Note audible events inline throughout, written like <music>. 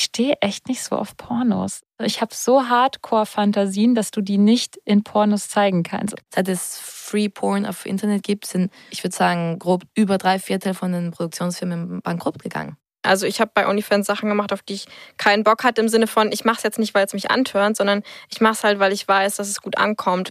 Ich stehe echt nicht so auf Pornos. Ich habe so Hardcore-Fantasien, dass du die nicht in Pornos zeigen kannst. Seit es Free Porn auf Internet gibt, sind, ich würde sagen, grob über drei Viertel von den Produktionsfirmen bankrott gegangen. Also ich habe bei OnlyFans Sachen gemacht, auf die ich keinen Bock hatte, im Sinne von, ich mache es jetzt nicht, weil es mich antörnt, sondern ich mache es halt, weil ich weiß, dass es gut ankommt.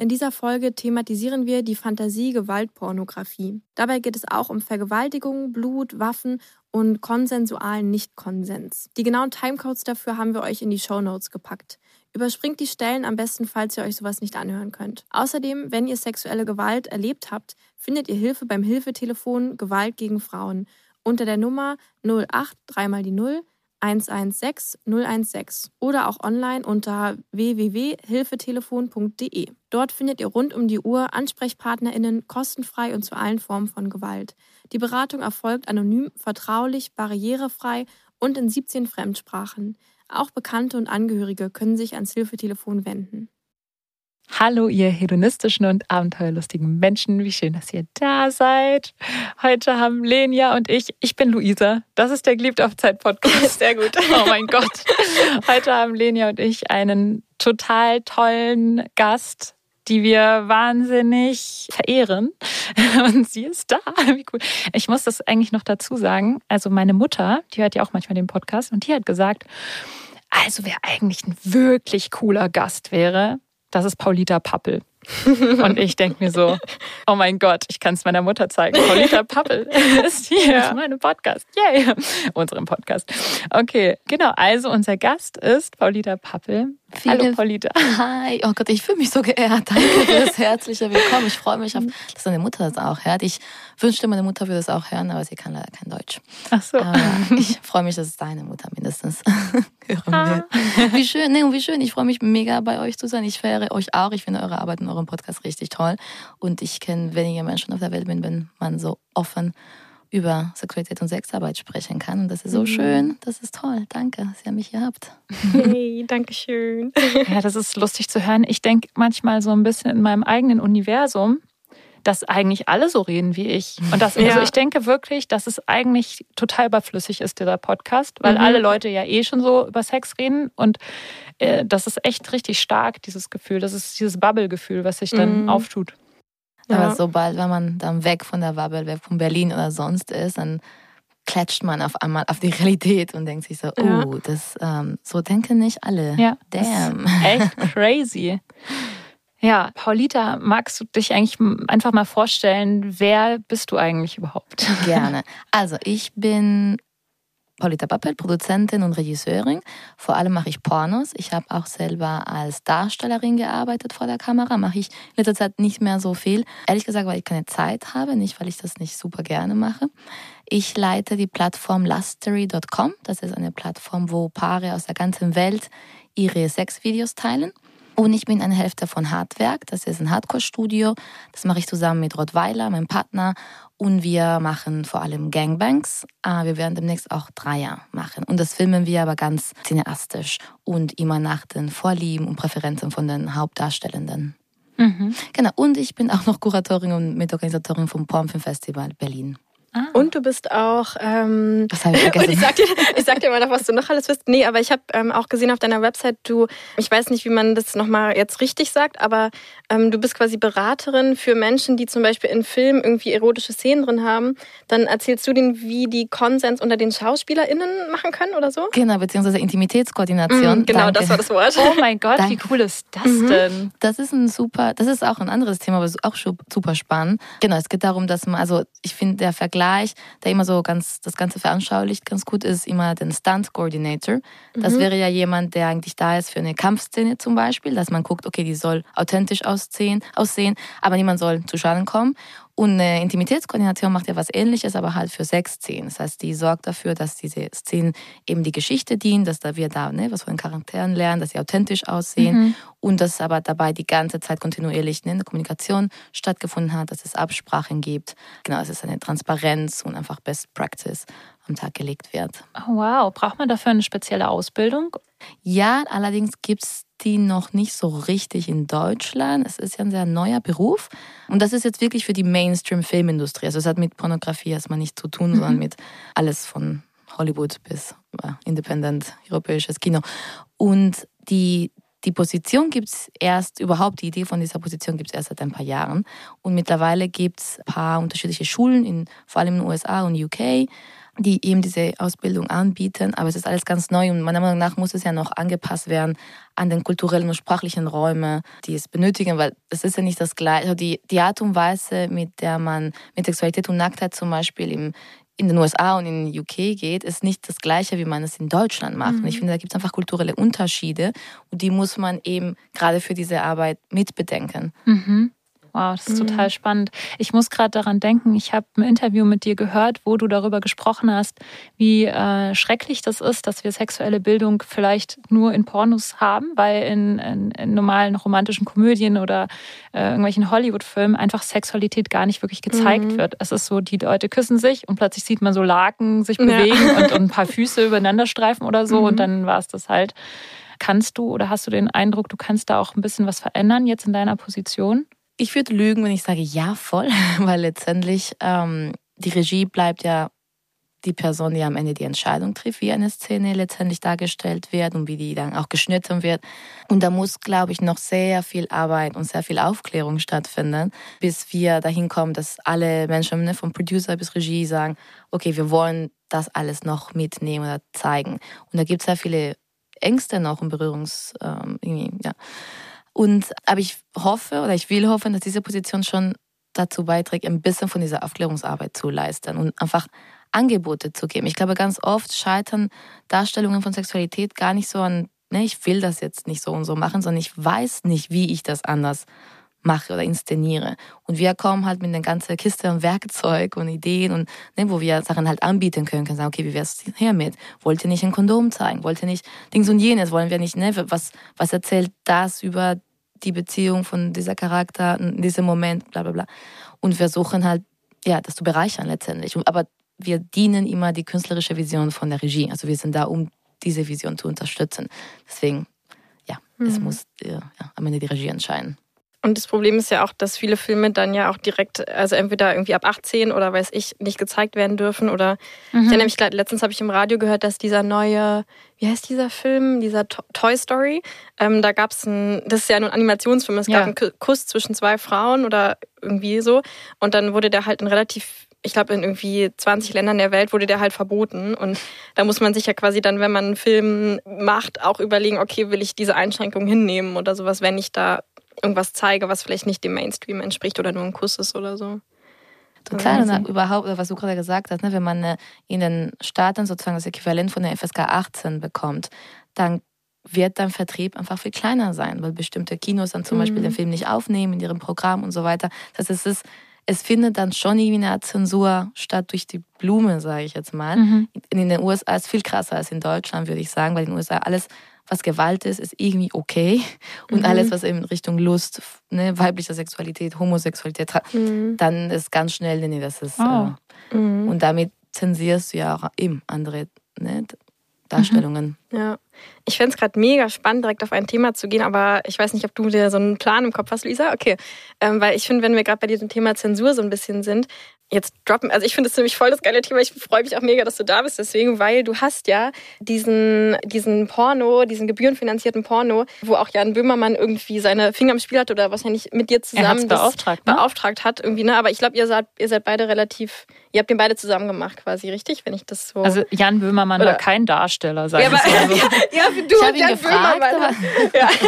In dieser Folge thematisieren wir die Fantasie-Gewaltpornografie. Dabei geht es auch um Vergewaltigung, Blut, Waffen und konsensualen Nichtkonsens. Die genauen Timecodes dafür haben wir euch in die Show Notes gepackt. Überspringt die Stellen am besten, falls ihr euch sowas nicht anhören könnt. Außerdem, wenn ihr sexuelle Gewalt erlebt habt, findet ihr Hilfe beim Hilfetelefon Gewalt gegen Frauen unter der Nummer 08 3 mal die 0 116 016 oder auch online unter www.hilfetelefon.de. Dort findet ihr rund um die Uhr AnsprechpartnerInnen kostenfrei und zu allen Formen von Gewalt. Die Beratung erfolgt anonym, vertraulich, barrierefrei und in 17 Fremdsprachen. Auch Bekannte und Angehörige können sich ans Hilfetelefon wenden. Hallo, ihr hedonistischen und abenteuerlustigen Menschen. Wie schön, dass ihr da seid. Heute haben Lenia und ich, ich bin Luisa. Das ist der Geliebt auf Zeit Podcast. <laughs> Sehr gut. Oh mein Gott. Heute haben Lenia und ich einen total tollen Gast, die wir wahnsinnig verehren. <laughs> Und sie ist da. Wie cool. Ich muss das eigentlich noch dazu sagen. Also meine Mutter, die hört ja auch manchmal den Podcast und die hat gesagt, also wer eigentlich ein wirklich cooler Gast wäre, das ist Paulita Pappel. <laughs> Und ich denke mir so, oh mein Gott, ich kann es meiner Mutter zeigen. Paulita Pappel ist hier in meinem Podcast. Yay! Unserem Podcast. Okay, genau. Also unser Gast ist Paulita Pappel. Viele, Hallo Paulita. <laughs> Hi, oh Gott, ich fühle mich so geehrt. Danke für das herzliche Willkommen. Ich freue mich, auf, dass deine Mutter das auch hört. Ich wünschte, meine Mutter würde das auch hören, aber sie kann leider kein Deutsch. Ach so. Aber ich freue mich, dass es deine Mutter mindestens <laughs> hören will. Wie schön, nee, wie schön. Ich freue mich mega bei euch zu sein. Ich verehre euch auch. Ich finde eure Arbeit in eurem Podcast richtig toll. Und ich kenne weniger Menschen auf der Welt, wenn man so offen über Sexualität und Sexarbeit sprechen kann. Und das ist so mhm. schön, das ist toll. Danke, dass ihr mich hier habt. Hey, danke schön. <laughs> Ja, das ist lustig zu hören. Ich denke manchmal so ein bisschen in meinem eigenen Universum, dass eigentlich alle so reden wie ich. Und das, ja. also ich denke wirklich, dass es eigentlich total überflüssig ist, dieser Podcast, weil mhm. alle Leute ja eh schon so über Sex reden. Und äh, das ist echt richtig stark, dieses Gefühl. Das ist dieses Bubble-Gefühl, was sich dann mhm. auftut. Aber ja. sobald, wenn man dann weg von der Bubble, weg von Berlin oder sonst ist, dann klatscht man auf einmal auf die <laughs> Realität und denkt sich so, ja. oh, das ähm, so denken nicht alle. Ja. Damn. Echt <laughs> crazy. Ja, Paulita, magst du dich eigentlich einfach mal vorstellen, wer bist du eigentlich überhaupt? Gerne. Also ich bin Paulita Pappel, Produzentin und Regisseurin. Vor allem mache ich Pornos. Ich habe auch selber als Darstellerin gearbeitet vor der Kamera. Mache ich in letzter Zeit nicht mehr so viel. Ehrlich gesagt, weil ich keine Zeit habe, nicht weil ich das nicht super gerne mache. Ich leite die Plattform lustery.com. Das ist eine Plattform, wo Paare aus der ganzen Welt ihre Sexvideos teilen. Und ich bin eine Hälfte von Hardwerk. Das ist ein Hardcore-Studio. Das mache ich zusammen mit Rottweiler, meinem Partner. Und wir machen vor allem Gangbangs. Ah, wir werden demnächst auch Dreier machen. Und das filmen wir aber ganz cineastisch und immer nach den Vorlieben und Präferenzen von den Hauptdarstellenden. Mhm. Genau. Und ich bin auch noch Kuratorin und Mitorganisatorin vom Pornfilm Festival Berlin. Ah. Und du bist auch. Ähm, was habe ich vergessen? <laughs> Und ich sag, dir, ich sag dir mal noch, was du noch alles bist. Nee, aber ich habe ähm, auch gesehen auf deiner Website, du, ich weiß nicht, wie man das nochmal jetzt richtig sagt, aber ähm, du bist quasi Beraterin für Menschen, die zum Beispiel in Filmen irgendwie erotische Szenen drin haben. Dann erzählst du denen, wie die Konsens unter den SchauspielerInnen machen können oder so? Genau, beziehungsweise Intimitätskoordination. Mhm, genau, Danke. das war das Wort. Oh mein Gott, Danke. wie cool ist das mhm. denn? Das ist ein super, das ist auch ein anderes Thema, aber auch super spannend. Genau, es geht darum, dass man, also ich finde, der Vergleich Vergleich, der immer so ganz das Ganze veranschaulicht, ganz gut ist, immer den Stunt Coordinator. Das mhm. wäre ja jemand, der eigentlich da ist für eine Kampfszene zum Beispiel, dass man guckt, okay, die soll authentisch aussehen, aussehen aber niemand soll zu Schaden kommen. Und eine Intimitätskoordination macht ja was ähnliches, aber halt für sechs Szenen. Das heißt, die sorgt dafür, dass diese Szenen eben die Geschichte dienen, dass da wir da ne, was von den Charakteren lernen, dass sie authentisch aussehen mhm. und dass aber dabei die ganze Zeit kontinuierlich ne, eine Kommunikation stattgefunden hat, dass es Absprachen gibt. Genau, es eine Transparenz und einfach Best Practice am Tag gelegt wird. Oh, wow, braucht man dafür eine spezielle Ausbildung? Ja, allerdings gibt es die noch nicht so richtig in Deutschland. Es ist ja ein sehr neuer Beruf. Und das ist jetzt wirklich für die Mainstream-Filmindustrie. Also es hat mit Pornografie erstmal nichts zu tun, mhm. sondern mit alles von Hollywood bis äh, Independent, europäisches Kino. Und die, die Position gibt es erst, überhaupt die Idee von dieser Position gibt es erst seit ein paar Jahren. Und mittlerweile gibt es ein paar unterschiedliche Schulen, in, vor allem in den USA und UK die eben diese Ausbildung anbieten. Aber es ist alles ganz neu und meiner Meinung nach muss es ja noch angepasst werden an den kulturellen und sprachlichen Räumen, die es benötigen, weil es ist ja nicht das Gleiche. Also die, die Art und Weise, mit der man mit Sexualität und Nacktheit zum Beispiel im, in den USA und in den UK geht, ist nicht das Gleiche, wie man es in Deutschland macht. Mhm. Und ich finde, da gibt es einfach kulturelle Unterschiede und die muss man eben gerade für diese Arbeit mitbedenken. Mhm. Wow, das ist mhm. total spannend. Ich muss gerade daran denken, ich habe ein Interview mit dir gehört, wo du darüber gesprochen hast, wie äh, schrecklich das ist, dass wir sexuelle Bildung vielleicht nur in Pornos haben, weil in, in, in normalen romantischen Komödien oder äh, irgendwelchen Hollywood-Filmen einfach Sexualität gar nicht wirklich gezeigt mhm. wird. Es ist so, die Leute küssen sich und plötzlich sieht man so Laken sich bewegen ja. <laughs> und, und, ein paar Füße übereinander streifen oder so mhm. und dann war es das halt. Kannst du oder hast du den Eindruck, du kannst da auch ein bisschen was verändern jetzt in deiner Position? Ich würde lügen, wenn ich sage ja, voll, <laughs> weil letztendlich ähm, die Regie bleibt ja die Person, die am Ende die Entscheidung trifft, wie eine Szene letztendlich dargestellt wird und wie die dann auch geschnitten wird. Und da muss, glaube ich, noch sehr viel Arbeit und sehr viel Aufklärung stattfinden, bis wir dahin kommen, dass alle Menschen, ne, vom Producer bis Regie, sagen, okay, wir wollen das alles noch mitnehmen oder zeigen. Und da gibt es sehr viele Ängste noch und Berührungs, ähm, ja. Und, aber ich hoffe oder ich will hoffen, dass diese Position schon dazu beiträgt, ein bisschen von dieser Aufklärungsarbeit zu leisten und einfach Angebote zu geben. Ich glaube, ganz oft scheitern Darstellungen von Sexualität gar nicht so an, ne, ich will das jetzt nicht so und so machen, sondern ich weiß nicht, wie ich das anders mache oder inszeniere. Und wir kommen halt mit einer ganzen Kiste und Werkzeug und Ideen und ne, wo wir Sachen halt anbieten können, können sagen, okay, wie wär's hiermit? Wollt ihr nicht ein Kondom zeigen? Wollt ihr nicht Dings und jenes? Wollen wir nicht, ne, was, was erzählt das über die Beziehung von dieser Charakter in diesem Moment, bla bla bla. Und versuchen halt, ja, das zu bereichern letztendlich. Aber wir dienen immer die künstlerische Vision von der Regie. Also wir sind da, um diese Vision zu unterstützen. Deswegen, ja, mhm. es muss ja, am Ende die Regie entscheiden. Und das Problem ist ja auch, dass viele Filme dann ja auch direkt, also entweder irgendwie ab 18 oder weiß ich, nicht gezeigt werden dürfen. Oder mhm. ich mich, letztens habe ich im Radio gehört, dass dieser neue, wie heißt dieser Film, dieser Toy Story, ähm, da gab es ein, das ist ja nur ein Animationsfilm, es ja. gab einen Kuss zwischen zwei Frauen oder irgendwie so. Und dann wurde der halt in relativ ich glaube, in irgendwie 20 Ländern der Welt wurde der halt verboten. Und da muss man sich ja quasi dann, wenn man einen Film macht, auch überlegen, okay, will ich diese Einschränkung hinnehmen oder sowas, wenn ich da irgendwas zeige, was vielleicht nicht dem Mainstream entspricht oder nur ein Kuss ist oder so. Total, und überhaupt, was du gerade gesagt hast, ne, wenn man äh, in den Staaten sozusagen das Äquivalent von der FSK 18 bekommt, dann wird dein Vertrieb einfach viel kleiner sein, weil bestimmte Kinos dann zum mhm. Beispiel den Film nicht aufnehmen in ihrem Programm und so weiter. Das heißt, es ist, es findet dann schon irgendwie eine Art Zensur statt durch die Blume, sage ich jetzt mal. Mhm. In den USA ist es viel krasser als in Deutschland, würde ich sagen, weil in den USA alles was Gewalt ist, ist irgendwie okay. Und mhm. alles, was in Richtung Lust, ne, weibliche Sexualität, Homosexualität, mhm. dann ist ganz schnell, nee, das ist. Oh. Äh, mhm. Und damit zensierst du ja auch eben andere ne, Darstellungen. Ja. Ich fände es gerade mega spannend, direkt auf ein Thema zu gehen, aber ich weiß nicht, ob du dir so einen Plan im Kopf hast, Lisa. Okay. Ähm, weil ich finde, wenn wir gerade bei diesem Thema Zensur so ein bisschen sind, jetzt droppen, also ich finde es nämlich voll das geile Thema. Ich freue mich auch mega, dass du da bist, deswegen, weil du hast ja diesen, diesen Porno, diesen gebührenfinanzierten Porno, wo auch Jan Böhmermann irgendwie seine Finger im Spiel hat oder wahrscheinlich mit dir zusammen beauftragt, ne? beauftragt hat irgendwie, ne? Aber ich glaube, ihr seid, ihr seid beide relativ, ihr habt den beide zusammen gemacht quasi, richtig? Wenn ich das so. Also Jan Böhmermann oder? war kein Darsteller, sag ja, ich aber, <laughs> so. ja, du ich und Jan gefragt, Böhmermann. Ja. <laughs>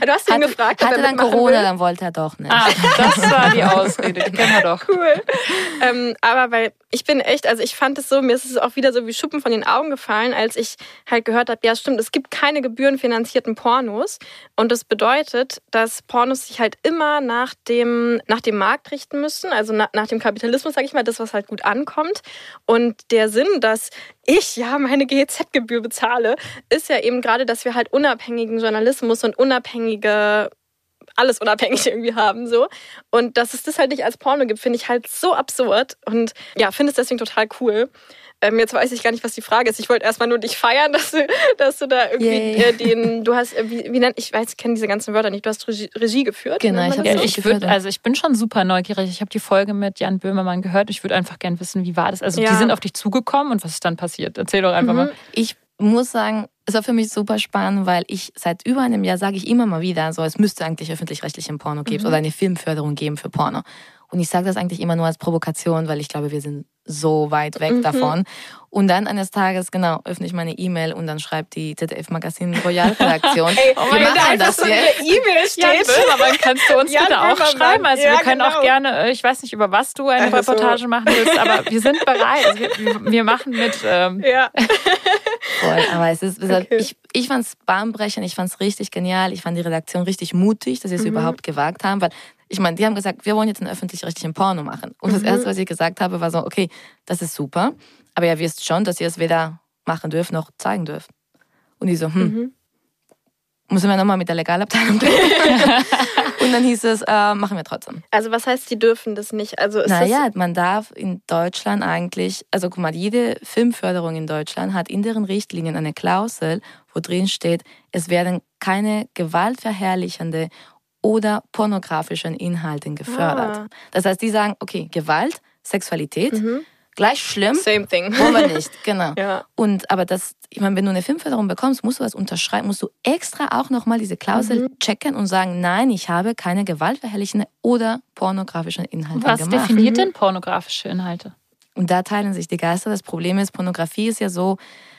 Du hast ihn gefragt. Hatte dann Corona, dann wollte er doch nicht. Ah, das war die Ausrede, die kennen wir doch. <laughs> Cool. Ähm, aber weil ich bin echt, also ich fand es so, mir ist es auch wieder so wie Schuppen von den Augen gefallen, als ich halt gehört habe, ja stimmt, es gibt keine gebührenfinanzierten Pornos. Und das bedeutet, dass Pornos sich halt immer nach dem, nach dem Markt richten müssen, also nach, nach dem Kapitalismus, sage ich mal, das, was halt gut ankommt. Und der Sinn, dass ich ja meine GEZ-Gebühr bezahle, ist ja eben gerade, dass wir halt unabhängigen Journalismus und unabhängige alles unabhängig <laughs> irgendwie haben so und dass es das halt nicht als Porno gibt, finde ich halt so absurd und ja, finde es deswegen total cool. Ähm, jetzt weiß ich gar nicht, was die Frage ist. Ich wollte erstmal nur dich feiern, <laughs> dass du, dass du da irgendwie äh, den, du hast, äh, wie, wie nennt, ich weiß, ich kenne diese ganzen Wörter nicht, du hast Regie, Regie geführt. Genau, ich habe ja, ich würd, also ich bin schon super neugierig. Ich habe die Folge mit Jan Böhmermann gehört. Ich würde einfach gerne wissen, wie war das? Also ja. die sind auf dich zugekommen und was ist dann passiert? Erzähl doch einfach mhm. mal. Ich muss sagen, es war für mich super spannend, weil ich seit über einem Jahr sage ich immer mal wieder, so es müsste eigentlich öffentlich-rechtlichen Porno geben mhm. oder eine Filmförderung geben für Porno. Und ich sage das eigentlich immer nur als Provokation, weil ich glaube, wir sind so weit weg mhm. davon. Und dann eines Tages, genau, öffne ich meine E-Mail und dann schreibt die ZDF Magazin Royal Redaktion. <laughs> Ey, oh wir machen das so jetzt. E-Mail steht. Jan Böhmermann, kannst du uns <laughs> Jan bitte auch schreiben? Also ja, wir können genau. auch gerne, äh, ich weiß nicht, über was du eine also. Reportage machen willst, aber wir sind bereit. Also wir, wir, machen mit. Ähm. Ja. <laughs> Voll, aber es ist, okay. ich, ich fand es bahnbrechend, ich fand es richtig genial, ich fand die Redaktion richtig mutig, dass sie es mhm. überhaupt gewagt haben, weil ich meine, die haben gesagt, wir wollen jetzt einen öffentlich-rechtlichen Porno machen. Und mhm. das Erste, was ich gesagt habe, war so, okay, das ist super, aber ihr wisst schon, dass ihr es weder machen dürft noch zeigen dürft. Und die so, hm, mhm. müssen wir nochmal mit der Legalabteilung <laughs> reden. Und dann hieß es, äh, machen wir trotzdem. Also was heißt, die dürfen das nicht? Also ist naja, man darf in Deutschland eigentlich, also guck mal, jede Filmförderung in Deutschland hat in deren Richtlinien eine Klausel, wo drin steht, es werden keine gewaltverherrlichende oder pornografischen Inhalten gefördert. Ah. Das heißt, die sagen, okay, Gewalt, Sexualität, mhm. gleich schlimm. Same thing. Wollen wir nicht, <laughs> genau. ja. Und aber das, ich meine, wenn du eine Filmförderung bekommst, musst du das unterschreiben, musst du extra auch nochmal diese Klausel mhm. checken und sagen, nein, ich habe keine gewaltverherrlichende oder pornografischen Inhalte Was gemacht. Was definiert denn pornografische Inhalte? Und da teilen sich die Geister. Das Problem ist, Pornografie ist ja so,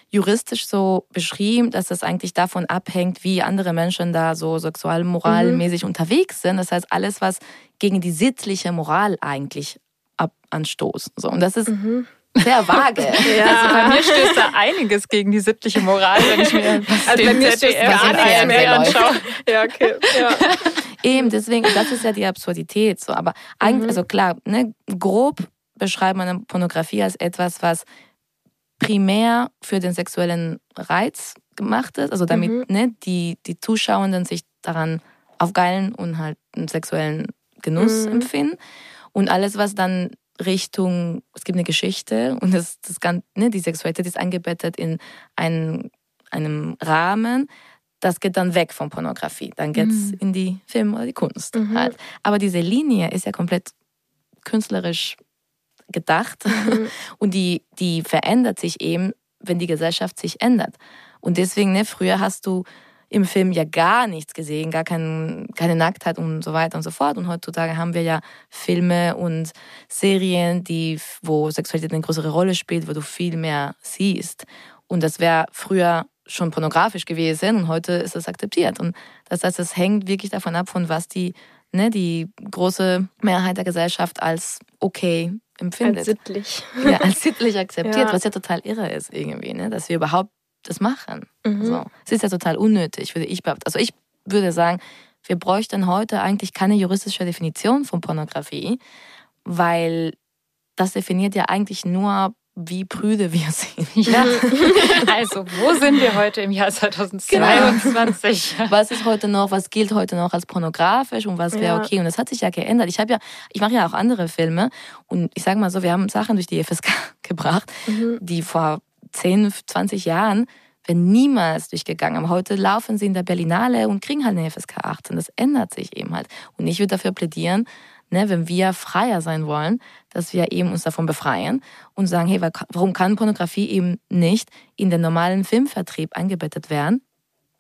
juristisch so beschrieben, dass das eigentlich davon abhängt, wie andere Menschen da so sexualmoralmäßig mhm. unterwegs sind. Das heißt, alles, was gegen die sittliche Moral eigentlich ab anstoßt. So, und das ist mhm. sehr vage. <laughs> ja. Also bei mir stößt da einiges gegen die sittliche Moral, wenn ich mir also den bei mir ZDF gar nichts mehr anschaue. Ja, okay. Ja. <laughs> Eben, deswegen, das ist ja die Absurdität. So. Aber eigentlich, mhm. also klar, ne, grob beschreibt man Pornografie als etwas, was primär für den sexuellen Reiz gemacht ist, also damit mhm. ne, die, die Zuschauenden sich daran aufgeilen und halt einen sexuellen Genuss mhm. empfinden. Und alles, was dann Richtung, es gibt eine Geschichte und das, das Ganze, ne, die Sexualität ist eingebettet in einen, einem Rahmen, das geht dann weg von Pornografie. Dann geht es mhm. in die Film oder die Kunst mhm. halt. Aber diese Linie ist ja komplett künstlerisch gedacht mhm. <laughs> und die, die verändert sich eben, wenn die Gesellschaft sich ändert. Und deswegen, ne, früher hast du im Film ja gar nichts gesehen, gar kein, keine Nacktheit und so weiter und so fort. Und heutzutage haben wir ja Filme und Serien, die, wo Sexualität eine größere Rolle spielt, wo du viel mehr siehst. Und das wäre früher schon pornografisch gewesen und heute ist es akzeptiert. Und das heißt, es hängt wirklich davon ab, von was die, ne, die große Mehrheit der Gesellschaft als okay empfindet. Als sittlich. Ja, als sittlich akzeptiert, <laughs> ja. was ja total irre ist irgendwie, ne? dass wir überhaupt das machen. Mhm. So. Es ist ja total unnötig, würde ich behaupten. Also ich würde sagen, wir bräuchten heute eigentlich keine juristische Definition von Pornografie, weil das definiert ja eigentlich nur wie prüde wir sind. Ja. <laughs> Also, wo sind wir heute im Jahr 2022? Genau. Was ist heute noch, was gilt heute noch als pornografisch und was wäre ja. okay? Und das hat sich ja geändert. Ich habe ja, ich mache ja auch andere Filme und ich sage mal so, wir haben Sachen durch die FSK <laughs> gebracht, mhm. die vor 10, 20 Jahren wären niemals durchgegangen. Aber heute laufen sie in der Berlinale und kriegen halt eine FSK 18. Das ändert sich eben halt. Und ich würde dafür plädieren, ne, wenn wir freier sein wollen, dass wir eben uns davon befreien und sagen, hey, warum kann Pornografie eben nicht in den normalen Filmvertrieb eingebettet werden?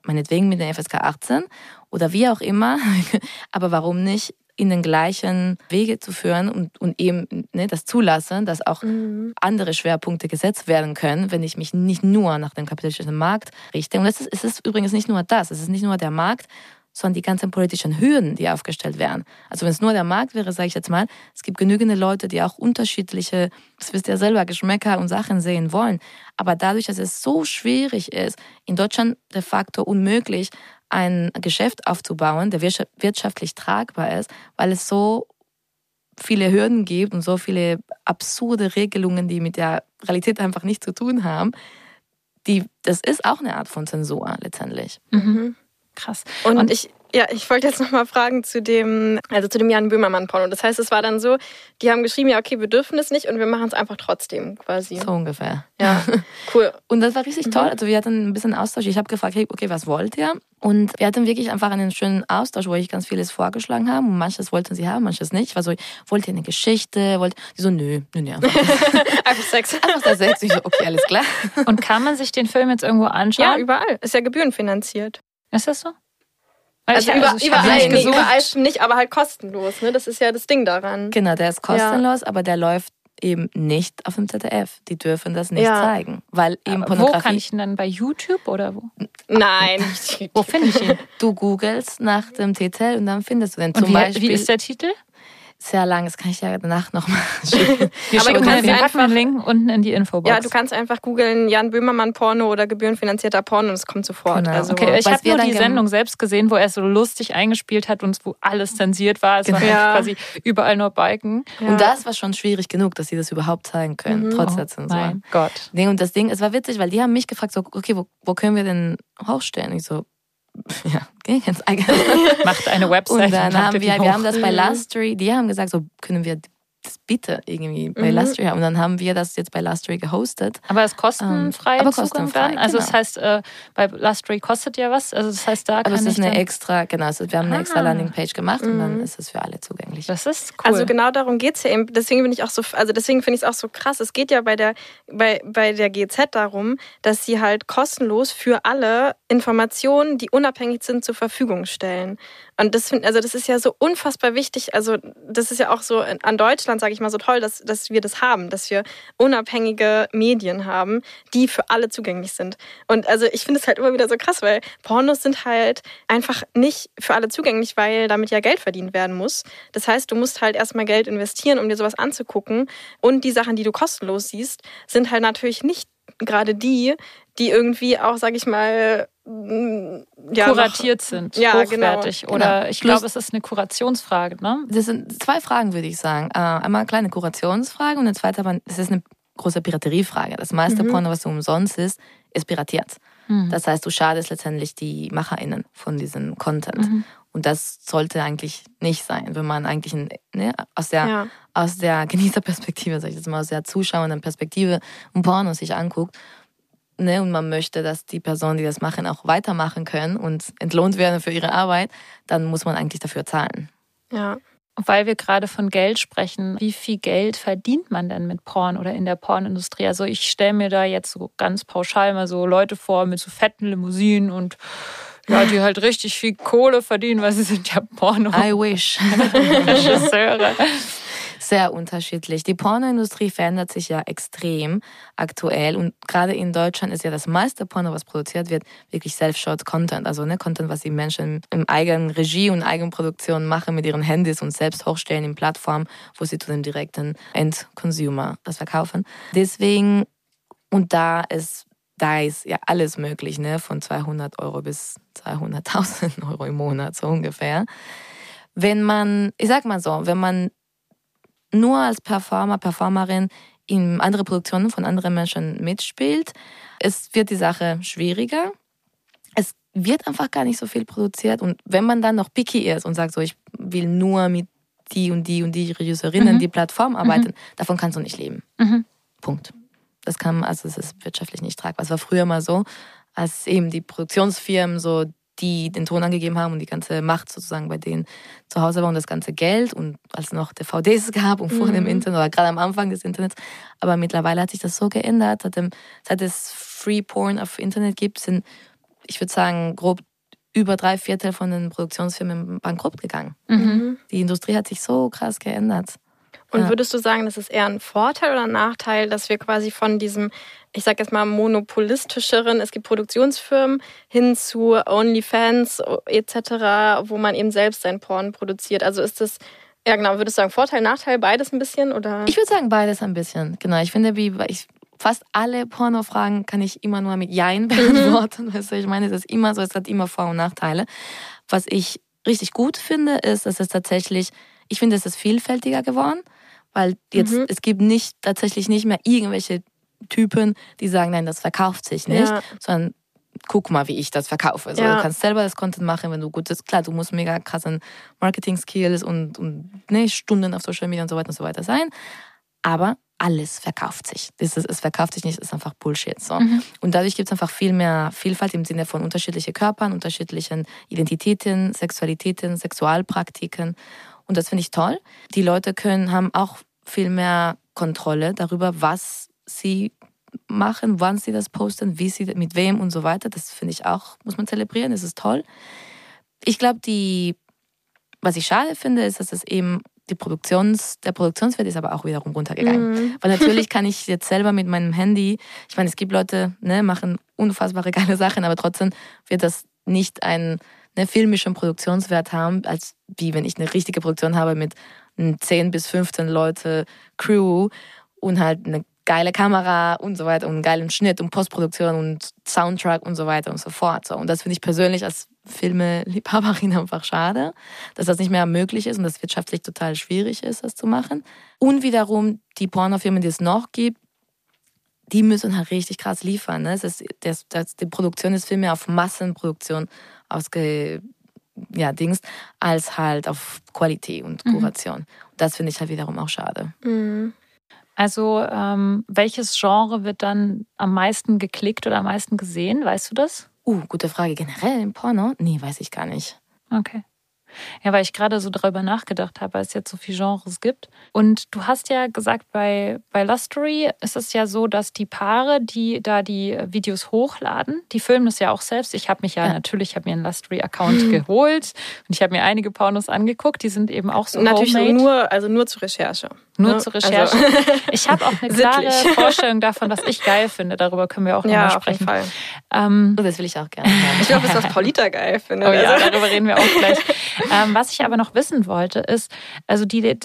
Meinetwegen mit der FSK 18 oder wie auch immer, <laughs> aber warum nicht in den gleichen Wege zu führen und, und eben ne, das zulassen, dass auch mhm. andere Schwerpunkte gesetzt werden können, wenn ich mich nicht nur nach dem kapitalistischen Markt richte. Und es ist, es ist übrigens nicht nur das, es ist nicht nur der Markt, sondern die ganzen politischen Hürden, die aufgestellt werden. Also wenn es nur der Markt wäre, sage ich jetzt mal, es gibt genügend Leute, die auch unterschiedliche, das wisst ihr selber, Geschmäcker und Sachen sehen wollen. Aber dadurch, dass es so schwierig ist, in Deutschland de facto unmöglich, ein Geschäft aufzubauen, der wirtschaftlich tragbar ist, weil es so viele Hürden gibt und so viele absurde Regelungen, die mit der Realität einfach nichts zu tun haben, die, das ist auch eine Art von Zensur letztendlich. Mhm. Krass. Und, und ich, ja, ich wollte jetzt nochmal fragen zu dem, also zu dem Jan Böhmermann-Porno. Das heißt, es war dann so, die haben geschrieben, ja, okay, wir dürfen es nicht und wir machen es einfach trotzdem quasi. So ungefähr. Ja, <laughs> cool. Und das war richtig mhm. toll. Also wir hatten ein bisschen Austausch. Ich habe gefragt, hey, okay, was wollt ihr? Und wir hatten wirklich einfach einen schönen Austausch, wo ich ganz vieles vorgeschlagen habe. Und manches wollten sie haben, manches nicht. Ich war so, wollt ihr eine Geschichte? Wollt die so, nö, nö, nö. Einfach, <laughs> einfach Sex. <laughs> Einfach der Sex. Ich so, okay, alles klar. Und kann man sich den Film jetzt irgendwo anschauen? Ja, überall. Ist ja gebührenfinanziert. Ist das so? Also, ich, über, also überall, nee, überall nicht, aber halt kostenlos. Ne? Das ist ja das Ding daran. Genau, der ist kostenlos, ja. aber der läuft eben nicht auf dem ZDF. Die dürfen das nicht ja. zeigen, weil eben aber Pornografie. Wo kann ich ihn dann bei YouTube oder wo? Nein. <laughs> wo finde ich ihn? Du googelst nach dem Titel und dann findest du den. Zum und wie, Beispiel, wie ist der Titel? Sehr lang. Das kann ich ja danach nochmal <laughs> schicken. Wir Aber du kannst packen einen Link unten in die Infobox. Ja, du kannst einfach googeln Jan Böhmermann Porno oder gebührenfinanzierter Porno und es kommt sofort. Genau. Also, okay, ich habe nur die Sendung selbst gesehen, wo er so lustig eingespielt hat und wo alles zensiert war. Es genau. waren ja. quasi überall nur Balken. Ja. Und das war schon schwierig genug, dass sie das überhaupt zeigen können, mhm. trotz oh, der Zensur. Mein Gott. Und das Ding, es war witzig, weil die haben mich gefragt, so, okay, wo, wo können wir denn hochstellen? Ich so, <laughs> ja, ging ins eigene. <laughs> Macht eine Website. Und dann haben wir, wir haben das bei Lastry, die haben gesagt, so können wir das bitte irgendwie bei mhm. Lustry haben. Und dann haben wir das jetzt bei Lustry gehostet. Aber es kostenfrei ähm, aber kostenfrei, dann? Also genau. das heißt, äh, bei Lustry kostet ja was. Also das heißt, da aber kann es ist eine extra, genau, also wir haben eine ah. extra Landingpage gemacht mhm. und dann mhm. ist es für alle zugänglich. Das ist cool. Also genau darum geht es ja eben. Deswegen bin ich auch so, also deswegen finde ich es auch so krass. Es geht ja bei der, bei, bei der GZ darum, dass sie halt kostenlos für alle Informationen, die unabhängig sind, zur Verfügung stellen. Und das finde, also das ist ja so unfassbar wichtig. Also das ist ja auch so an Deutschland, sage ich mal, so toll, dass, dass wir das haben, dass wir unabhängige Medien haben, die für alle zugänglich sind. Und also ich finde es halt immer wieder so krass, weil Pornos sind halt einfach nicht für alle zugänglich, weil damit ja Geld verdient werden muss. Das heißt, du musst halt erstmal Geld investieren, um dir sowas anzugucken. Und die Sachen, die du kostenlos siehst, sind halt natürlich nicht gerade die, die irgendwie auch, sag ich mal, mm, ja, kuratiert noch, sind, ja, hochwertig. Genau. Oder genau. ich glaube, es ist eine Kurationsfrage. Ne? Das sind zwei Fragen, würde ich sagen. Äh, einmal eine kleine Kurationsfrage und eine zweite, aber es ist eine große Pirateriefrage. Das meiste mhm. Porno, was so umsonst ist, ist piratiert. Mhm. Das heißt, du schadest letztendlich die MacherInnen von diesem Content. Mhm. Und das sollte eigentlich nicht sein, wenn man eigentlich ne, aus der, ja. aus der Genießerperspektive, sag ich jetzt mal, aus der zuschauenden Perspektive ein Porno sich anguckt, ne, und man möchte, dass die Personen, die das machen, auch weitermachen können und entlohnt werden für ihre Arbeit, dann muss man eigentlich dafür zahlen. Ja. Weil wir gerade von Geld sprechen, wie viel Geld verdient man denn mit Porn oder in der Pornindustrie? Also ich stelle mir da jetzt so ganz pauschal mal so Leute vor mit so fetten Limousinen und ja, die halt richtig viel Kohle verdienen, weil sie sind ja Porno. I wish. <laughs> Regisseure. Sehr unterschiedlich. Die Pornoindustrie verändert sich ja extrem aktuell und gerade in Deutschland ist ja das meiste Porno, was produziert wird, wirklich Self-Shot-Content. Also ne, Content, was die Menschen im eigenen Regie und Eigenproduktion machen mit ihren Handys und selbst hochstellen in Plattformen, wo sie zu dem direkten End-Consumer das verkaufen. Deswegen, und da ist da ist ja alles möglich, ne? von 200 Euro bis 200.000 <laughs> Euro im Monat, so ungefähr. Wenn man, ich sag mal so, wenn man nur als Performer, Performerin in andere Produktionen von anderen Menschen mitspielt, es wird die Sache schwieriger. Es wird einfach gar nicht so viel produziert und wenn man dann noch picky ist und sagt so, ich will nur mit die und die und die Regisseurinnen mhm. die Plattform arbeiten, mhm. davon kannst du nicht leben. Mhm. Punkt. Das kann, also es ist wirtschaftlich nicht tragbar. Es war früher mal so, als eben die Produktionsfirmen so die den Ton angegeben haben und die ganze Macht sozusagen bei denen zu Hause war und das ganze Geld und als es noch DVDs <laughs> gab und vor mhm. dem Internet oder gerade am Anfang des Internets. Aber mittlerweile hat sich das so geändert. Seit, dem, seit es Free Porn auf Internet gibt, sind, ich würde sagen, grob über drei Viertel von den Produktionsfirmen bankrott gegangen. Mhm. Die Industrie hat sich so krass geändert. Und Ja. würdest du sagen, das ist eher ein Vorteil oder ein Nachteil, dass wir quasi von diesem, ich sag jetzt mal, monopolistischeren, es gibt Produktionsfirmen, hin zu OnlyFans etc., wo man eben selbst sein Porn produziert? Also ist das, ja genau, würdest du sagen, Vorteil, Nachteil, beides ein bisschen? Oder? Ich würde sagen, beides ein bisschen. Genau. Ich finde, wie ich, fast alle Pornofragen kann ich immer nur mit Jein beantworten. <laughs> Weißt du, ich meine, es ist immer so, es hat immer Vor- und Nachteile. Was ich richtig gut finde, ist, dass es tatsächlich, ich finde, es ist vielfältiger geworden, weil jetzt, Mhm. es gibt nicht, tatsächlich nicht mehr irgendwelche Typen, die sagen, nein, das verkauft sich nicht, Ja. sondern guck mal, wie ich das verkaufe. Also Ja. Du kannst selber das Content machen, wenn du gut bist. Klar, du musst mega krassen Marketing-Skills und, und ne, Stunden auf Social Media und so weiter und so weiter sein. Aber alles verkauft sich. Das ist, es verkauft sich nicht, ist einfach Bullshit. So. Und dadurch gibt es einfach viel mehr Vielfalt im Sinne von unterschiedlichen Körpern, unterschiedlichen Identitäten, Sexualitäten, Sexualpraktiken. Und das finde ich toll. Die Leute können, haben auch viel mehr Kontrolle darüber, was sie machen, wann sie das posten, wie sie, mit wem und so weiter. Das finde ich auch, muss man zelebrieren, das ist toll. Ich glaube, die, was ich schade finde, ist, dass es eben die Produktions, der Produktionswert ist aber auch wiederum runtergegangen. Mhm. <laughs> Weil natürlich kann ich jetzt selber mit meinem Handy, ich meine, es gibt Leute, ne, machen unfassbare <laughs> geile Sachen, aber trotzdem wird das nicht einen ne, filmischen Produktionswert haben, als wie wenn ich eine richtige Produktion habe mit einem 10 bis 15 Leute Crew und halt eine geile Kamera und so weiter und einen geilen Schnitt und Postproduktion und Soundtrack und so weiter und so fort. So. Und das finde ich persönlich als Filme-Liebhaberin <laughs> einfach schade, dass das nicht mehr möglich ist und das wirtschaftlich total schwierig ist, das zu machen. Und wiederum die Pornofirmen, die es noch gibt, die müssen halt richtig krass liefern. Ne? Es ist, das, das, die Produktion ist viel mehr auf Massenproduktion ausge, ja, Dings, als halt auf Qualität und Kuration. Das finde ich halt wiederum auch schade. Mhm. Also, ähm, welches Genre wird dann am meisten geklickt oder am meisten gesehen? Weißt du das? Uh, gute Frage. Generell im Porno? Nee, weiß ich gar nicht. Okay. Ja, weil ich gerade so darüber nachgedacht habe, weil es jetzt so viele Genres gibt. Und du hast ja gesagt, bei, bei Lustery ist es ja so, dass die Paare, die da die Videos hochladen, die filmen das ja auch selbst. Ich habe mich ja, Ja. natürlich, ich habe mir einen Lustery-Account <clears throat> geholt und ich habe mir einige Pornos angeguckt. Die sind eben auch so Natürlich homemade. nur, also nur zur Recherche. Nur ne? zur Recherche. Also, <laughs> Ich habe auch eine klare Sittlich. Vorstellung davon, was ich geil finde. Darüber können wir auch ja, nochmal auf jeden sprechen. Fall. Ähm, das will ich auch gerne <laughs> haben. Ich glaube, das ist was Paulita geil findet. Oh ja, Also- darüber reden wir auch gleich. <laughs> ähm, was ich aber noch wissen wollte, ist, also die,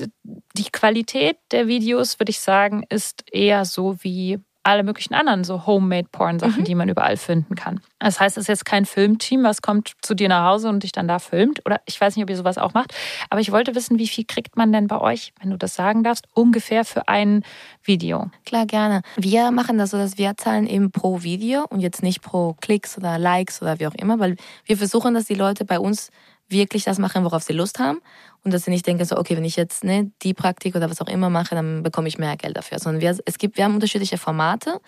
die Qualität der Videos, würde ich sagen, ist eher so wie alle möglichen anderen so Homemade-Porn-Sachen, die man überall finden kann. Das heißt, es ist jetzt kein Filmteam, was kommt zu dir nach Hause und dich dann da filmt. Oder ich weiß nicht, ob ihr sowas auch macht. Aber ich wollte wissen, wie viel kriegt man denn bei euch, wenn du das sagen darfst, ungefähr für ein Video? Klar, gerne. Wir machen das so, dass wir zahlen eben pro Video und jetzt nicht pro Klicks oder Likes oder wie auch immer, weil wir versuchen, dass die Leute bei uns wirklich das machen, worauf sie Lust haben und dass sie nicht denken so, okay, wenn ich jetzt ne, die Praktik oder was auch immer mache, dann bekomme ich mehr Geld dafür. Sondern wir, es gibt, wir haben unterschiedliche Formate.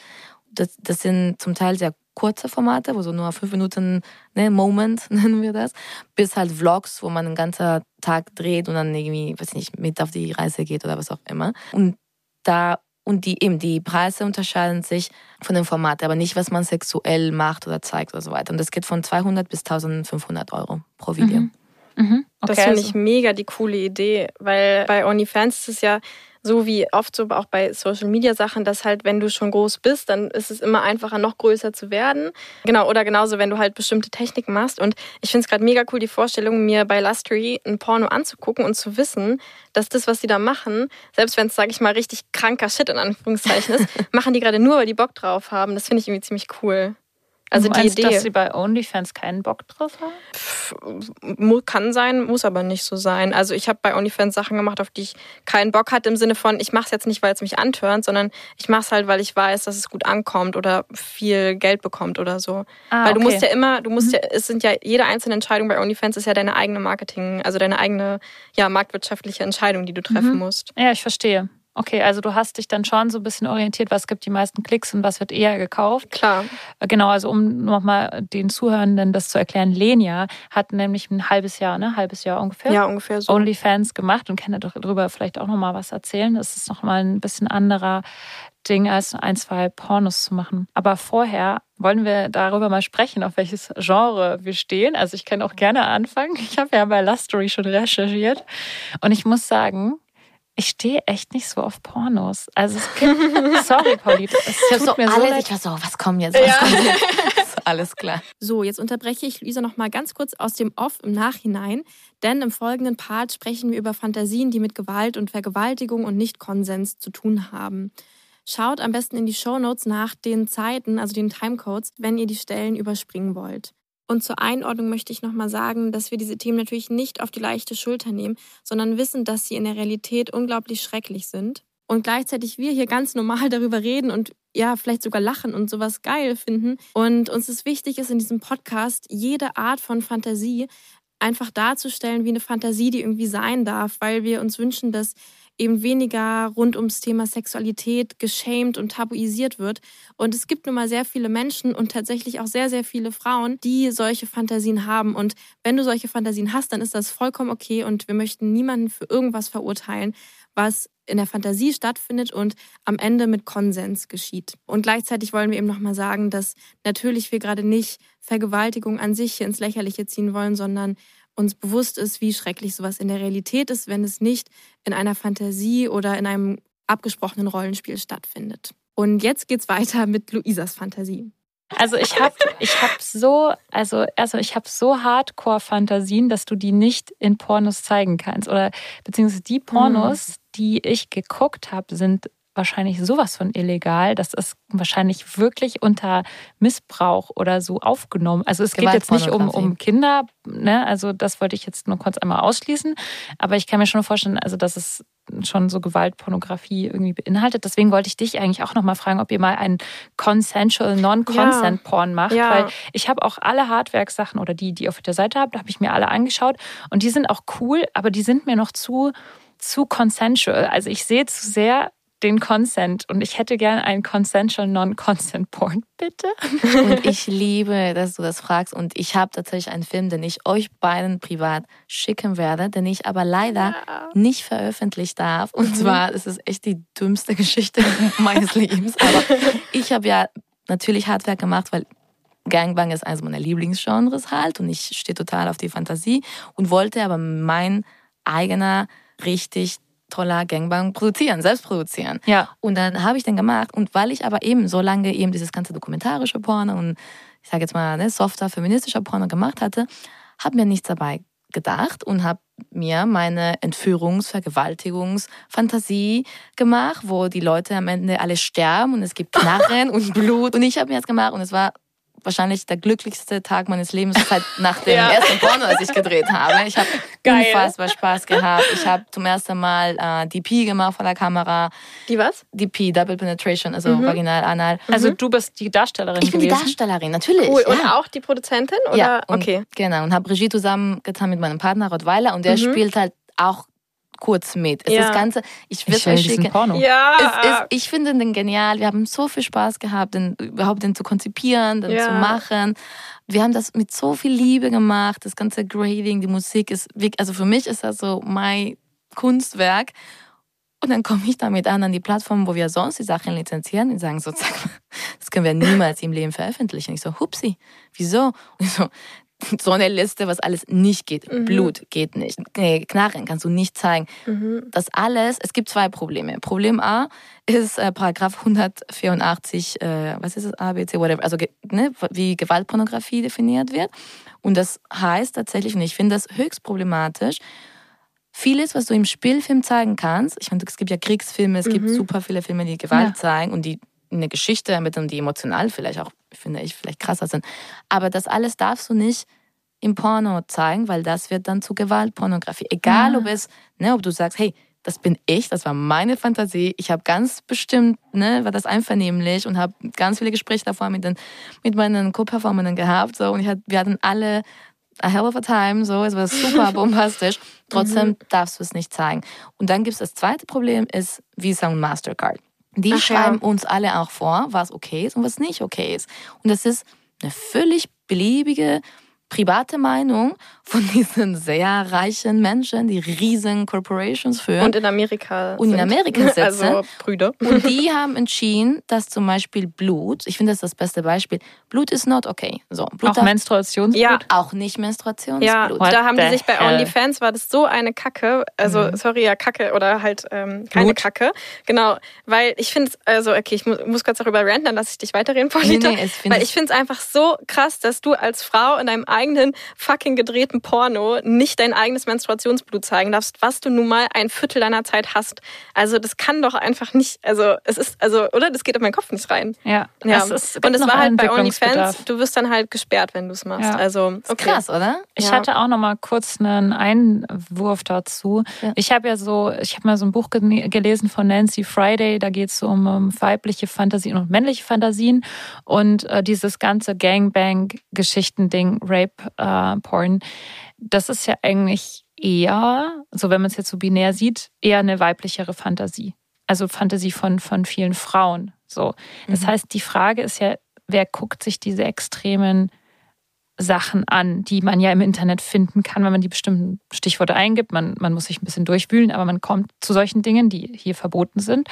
Das, das sind zum Teil sehr kurze Formate, wo so nur fünf Minuten ne, Moment <laughs> nennen wir das, bis halt Vlogs, wo man einen ganzen Tag dreht und dann irgendwie, weiß ich nicht, mit auf die Reise geht oder was auch immer. Und da und die eben die Preise unterscheiden sich von dem Format, aber nicht, was man sexuell macht oder zeigt oder so weiter. Und das geht von 200 bis 1500 Euro pro Video. Mhm. Mhm. Das Okay, finde also- ich mega die coole Idee, weil bei OnlyFans ist es ja so wie oft so auch bei Social Media Sachen, dass halt, wenn du schon groß bist, dann ist es immer einfacher, noch größer zu werden. Genau, oder genauso, wenn du halt bestimmte Techniken machst. Und ich finde es gerade mega cool, die Vorstellung, mir bei Lustery ein Porno anzugucken und zu wissen, dass das, was die da machen, selbst wenn es, sage ich mal, richtig kranker Shit in Anführungszeichen ist, <laughs> machen die gerade nur, weil die Bock drauf haben. Das finde ich irgendwie ziemlich cool. Also du die meinst, Idee. dass sie bei OnlyFans keinen Bock drauf haben? Mu- kann sein, muss aber nicht so sein. Also ich habe bei OnlyFans Sachen gemacht, auf die ich keinen Bock hatte, im Sinne von, ich mache es jetzt nicht, weil es mich antörnt, sondern ich mache es halt, weil ich weiß, dass es gut ankommt oder viel Geld bekommt oder so. Ah, weil du okay. musst ja immer, du musst ja, es sind ja, jede einzelne Entscheidung bei OnlyFans ist ja deine eigene Marketing, also deine eigene, ja, marktwirtschaftliche Entscheidung, die du treffen musst. Ja, ich verstehe. Okay, also du hast dich dann schon so ein bisschen orientiert, was gibt die meisten Klicks und was wird eher gekauft. Klar. Äh, Genau, also um nochmal den Zuhörenden das zu erklären, Lenia hat nämlich ein halbes Jahr, ne, halbes Jahr ungefähr, Ja, ungefähr so. OnlyFans gemacht und kann darüber vielleicht auch nochmal was erzählen. Das ist nochmal ein bisschen anderer Ding, als ein, zwei Pornos zu machen. Aber vorher wollen wir darüber mal sprechen, auf welches Genre wir stehen. Also ich kann auch gerne anfangen. Ich habe ja bei Lustery schon recherchiert und ich muss sagen, Ich stehe echt nicht so auf Pornos. Also es gibt, <laughs> sorry, Paulita, es Ich habe tut so mir so alles, leid. ich war so, was kommt jetzt, was kommt jetzt? <laughs> alles klar. So, jetzt unterbreche ich Luisa noch mal ganz kurz aus dem Off im Nachhinein, denn im folgenden Part sprechen wir über Fantasien, die mit Gewalt und Vergewaltigung und Nicht-Konsens zu tun haben. Schaut am besten in die Shownotes nach den Zeiten, also den Timecodes, wenn ihr die Stellen überspringen wollt. Und zur Einordnung möchte ich nochmal sagen, dass wir diese Themen natürlich nicht auf die leichte Schulter nehmen, sondern wissen, dass sie in der Realität unglaublich schrecklich sind. Und gleichzeitig wir hier ganz normal <laughs> darüber reden und ja, vielleicht sogar lachen und sowas geil finden. Und uns ist wichtig ist in diesem Podcast, jede Art von Fantasie einfach darzustellen wie eine Fantasie, die irgendwie sein darf, weil wir uns wünschen, dass eben weniger rund ums Thema Sexualität geschämt und tabuisiert wird. Und es gibt nun mal sehr viele Menschen und tatsächlich auch sehr, sehr viele Frauen, die solche Fantasien haben. Und wenn du solche Fantasien hast, dann ist das vollkommen okay und wir möchten niemanden für irgendwas verurteilen, was in der Fantasie stattfindet und am Ende mit Konsens geschieht. Und gleichzeitig wollen wir eben nochmal sagen, dass natürlich wir gerade nicht Vergewaltigung an sich ins Lächerliche ziehen wollen, sondern uns bewusst ist, wie schrecklich sowas in der Realität ist, wenn es nicht in einer Fantasie oder in einem abgesprochenen Rollenspiel stattfindet. Und jetzt geht's weiter mit Luisas Fantasie. Also ich habe ich hab so, also, also ich habe so Hardcore-Fantasien, dass du die nicht in Pornos zeigen kannst. Oder beziehungsweise die Pornos, die ich geguckt habe, sind wahrscheinlich sowas von illegal. Das ist wahrscheinlich wirklich unter Missbrauch oder so aufgenommen. Also es geht jetzt nicht um, um Kinder, ne? Also das wollte ich jetzt nur kurz einmal ausschließen. Aber ich kann mir schon vorstellen, also dass es schon so Gewaltpornografie irgendwie beinhaltet. Deswegen wollte ich dich eigentlich auch nochmal fragen, ob ihr mal einen consensual non-consent Porn macht, Ja. weil ich habe auch alle Hardwerk-Sachen oder die, die ihr auf der Seite habt, habe ich mir alle angeschaut und die sind auch cool, aber die sind mir noch zu zu consensual. Also ich sehe zu sehr den Consent und ich hätte gerne einen consensual non-consent Porn, bitte. Und ich liebe, dass du das fragst. Und ich habe tatsächlich einen Film, den ich euch beiden privat schicken werde, den ich aber leider nicht veröffentlicht darf. Und zwar, es ist echt die dümmste Geschichte <laughs> meines Lebens. Aber ich habe ja natürlich Handwerk gemacht, weil Gangbang ist eines meiner Lieblingsgenres halt und ich stehe total auf die Fantasie und wollte aber mein eigener richtig toller Gangbang produzieren, selbst produzieren. Ja. Und dann habe ich den gemacht und weil ich aber eben so lange eben dieses ganze dokumentarische Porno und ich sage jetzt mal ne, softer feministischer Porno gemacht hatte, habe mir nichts dabei gedacht und habe mir meine Entführungs-, Vergewaltigungs-Fantasie gemacht, wo die Leute am Ende alle sterben und es gibt Knarren <laughs> und Blut. Und ich habe mir das gemacht und es war wahrscheinlich der glücklichste Tag meines Lebens seit nach <laughs> dem Ja. ersten Porno, das ich gedreht habe. Ich habe unfassbar Spaß gehabt. Ich habe zum ersten Mal äh, DP gemacht vor der Kamera. Die was? DP, Double Penetration, also vaginal, anal. Also du bist die Darstellerin Ich bin die gewesen. Darstellerin, natürlich. Cool. Und ja. auch die Produzentin? Oder? Ja, und, okay. Genau, und habe Regie zusammengetan mit meinem Partner Rottweiler und der Mhm. spielt halt auch kurz mit. Es Ja. ist das Ganze, ich will euch schicken. Porno. Ja. Es ist, ich finde den genial. Wir haben so viel Spaß gehabt, den, überhaupt den zu konzipieren, den Ja. zu machen. Wir haben das mit so viel Liebe gemacht. Das ganze Grading, die Musik ist, wirklich- also für mich ist das so mein Kunstwerk. Und dann komme ich damit an an die Plattform, wo wir sonst die Sachen lizenzieren und sagen so, <laughs> zack, das können wir niemals im Leben veröffentlichen. Ich so, hupsi, wieso? Und ich so, <laughs> so eine Liste, was alles nicht geht. Mhm. Blut geht nicht. Nee, Knarren kannst du nicht zeigen. Mhm. Das alles, es gibt zwei Probleme. Problem A ist äh, Paragraph 184, äh, was ist es, A, B, C, whatever, also ne, wie Gewaltpornografie definiert wird. Und das heißt tatsächlich, und ich finde das höchst problematisch, vieles, was du im Spielfilm zeigen kannst, ich meine, es gibt ja Kriegsfilme, es gibt Mhm. super viele Filme, die Gewalt Ja. zeigen und die eine Geschichte ermitteln, die emotional vielleicht auch, finde ich, vielleicht krasser sind. Aber das alles darfst du nicht im Porno zeigen, weil das wird dann zu Gewaltpornografie. Egal, Ah. ob es, ne, ob du sagst, hey, das bin ich, das war meine Fantasie. Ich habe ganz bestimmt, ne, war das einvernehmlich und habe ganz viele Gespräche davor mit, den, mit meinen Co-Performern gehabt. So, und ich hat, wir hatten alle a hell of a time, so, es war super <laughs> bombastisch. Trotzdem darfst du es nicht zeigen. Und dann gibt es das zweite Problem, ist Visa und Mastercard. Die Ach ja. schreiben uns alle auch vor, was okay ist und was nicht okay ist. Und das ist eine völlig beliebige private Meinung von diesen sehr reichen Menschen, die riesen Corporations führen. Und in Amerika. Und in sind. Amerika sitzen. Also Brüder. Und die haben entschieden, dass zum Beispiel Blut, ich finde das das beste Beispiel, Blut ist not okay. So, Blut Auch darf Menstruationsblut? Ja. auch nicht Menstruationsblut. Ja, What da haben die sich bei hell? OnlyFans war das so eine Kacke, also sorry, ja Kacke oder halt ähm, keine Blut. Kacke, genau, weil ich finde es, also okay, ich mu muss kurz darüber ranten, dann lasse ich dich weiterreden, Paulita, Nee, nee, weil ich- ich finde es einfach so krass, dass du als Frau in deinem eigenen fucking gedrehten Porno nicht dein eigenes Menstruationsblut zeigen darfst, was du nun mal ein Viertel deiner Zeit hast. Also das kann doch einfach nicht, also es ist, also oder das geht in meinen Kopf nicht rein. Ja, Ja. Es ist, Und es war halt bei. OnlyFans, du wirst dann halt gesperrt, wenn du es machst. Ja. Also okay. Krass, oder? Ich Ja. hatte auch noch mal kurz einen Einwurf dazu. Ja. Ich habe ja so, ich habe mal so ein Buch ge gelesen von Nancy Friday, da geht es so um, um weibliche Fantasien und männliche Fantasien und äh, dieses ganze Gangbang-Geschichten-Ding, Rape-Porn, das ist ja eigentlich eher, so wenn man es jetzt so binär sieht, eher eine weiblichere Fantasie. Also Fantasie von, von vielen Frauen. So. Das heißt, die Frage ist ja, wer guckt sich diese extremen Sachen an, die man ja im Internet finden kann, wenn man die bestimmten Stichworte eingibt. Man, man muss sich ein bisschen durchwühlen, aber man kommt zu solchen Dingen, die hier verboten sind.